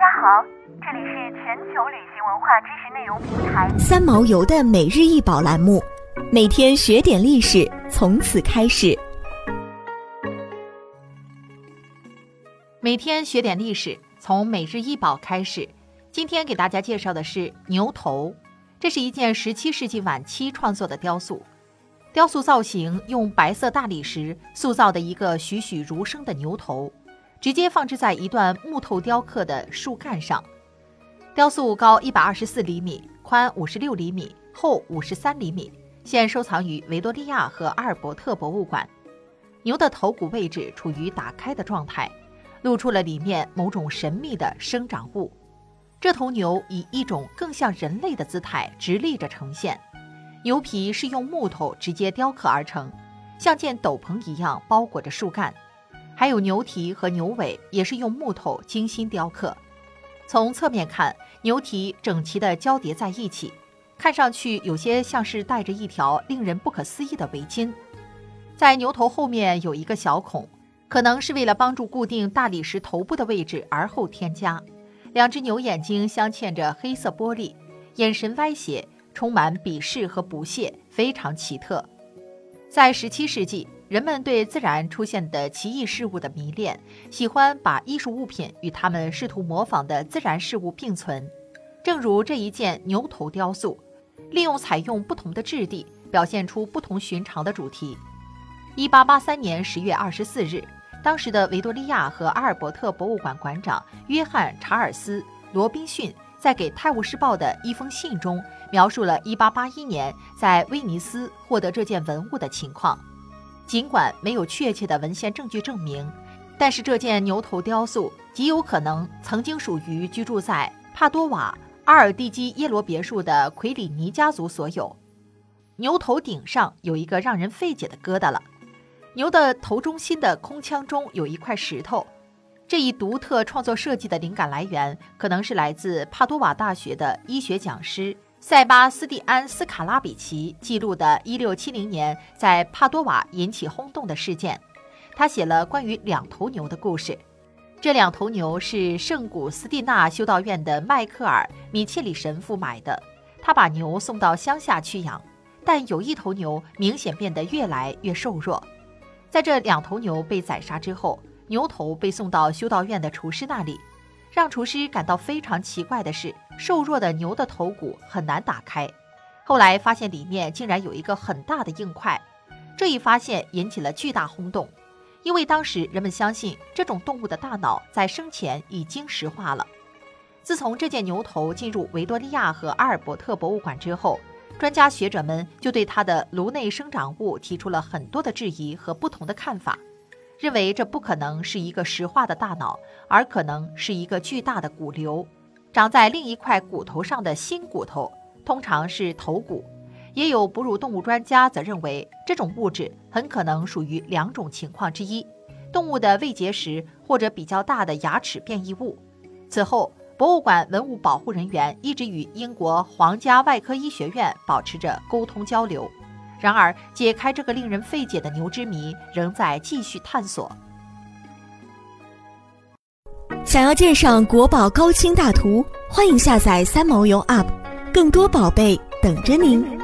家好，这里是全球旅行文化知识内容平台三毛游的每日一宝栏目，每天学点历史，从此开始。每天学点历史，从每日一宝开始。今天给大家介绍的是牛头，这是一件十七世纪晚期创作的雕塑。雕塑造型用白色大理石塑造的一个栩栩如生的牛头，直接放置在一段木头雕刻的树干上。雕塑高一百二十四厘米，宽五十六厘米，厚五十三厘米，现收藏于维多利亚和阿尔伯特博物馆。牛的头骨位置处于打开的状态，露出了里面某种神秘的生长物。这头牛以一种更像人类的姿态直立着呈现。牛皮是用木头直接雕刻而成，像件斗篷一样包裹着树干，还有牛蹄和牛尾也是用木头精心雕刻。从侧面看，牛蹄整齐地交叠在一起，看上去有些像是戴着一条令人不可思议的围巾。在牛头后面有一个小孔，可能是为了帮助固定大理石头部的位置而后添加。两只牛眼睛镶嵌着黑色玻璃，眼神歪斜。充满鄙视和不屑，非常奇特。在十七世纪，人们对自然出现的奇异事物的迷恋，喜欢把艺术物品与他们试图模仿的自然事物并存。正如这一件牛头雕塑，利用采用不同的质地，表现出不同寻常的主题。1883年10月24日，当时的维多利亚和阿尔伯特博物馆馆长约翰·查尔斯·罗宾逊。在给《泰晤士报》的一封信中，描述了1881年在威尼斯获得这件文物的情况。尽管没有确切的文献证据证明，但是这件牛头雕塑极有可能曾经属于居住在帕多瓦阿尔蒂基耶罗别墅的奎里尼家族所有。牛头顶上有一个让人费解的疙瘩了，牛的头中心的空腔中有一块石头。这一独特创作设计的灵感来源，可能是来自帕多瓦大学的医学讲师塞巴斯蒂安·斯卡拉比奇记录的1670年在帕多瓦引起轰动的事件。他写了关于两头牛的故事。这两头牛是圣古斯蒂纳修道院的迈克尔·米切里神父买的。他把牛送到乡下去养，但有一头牛明显变得越来越瘦弱。在这两头牛被宰杀之后。牛头被送到修道院的厨师那里，让厨师感到非常奇怪的是，瘦弱的牛的头骨很难打开。后来发现里面竟然有一个很大的硬块，这一发现引起了巨大轰动，因为当时人们相信这种动物的大脑在生前已经石化了。自从这件牛头进入维多利亚和阿尔伯特博物馆之后，专家学者们就对它的颅内生长物提出了很多的质疑和不同的看法。认为这不可能是一个石化的大脑，而可能是一个巨大的骨瘤，长在另一块骨头上的新骨头，通常是头骨。也有哺乳动物专家则认为，这种物质很可能属于两种情况之一：动物的胃结石或者比较大的牙齿变异物。此后，博物馆文物保护人员一直与英国皇家外科医学院保持着沟通交流。然而，解开这个令人费解的牛之谜仍在继续探索。想要鉴赏国宝高清大图，欢迎下载三毛游 App，更多宝贝等着您。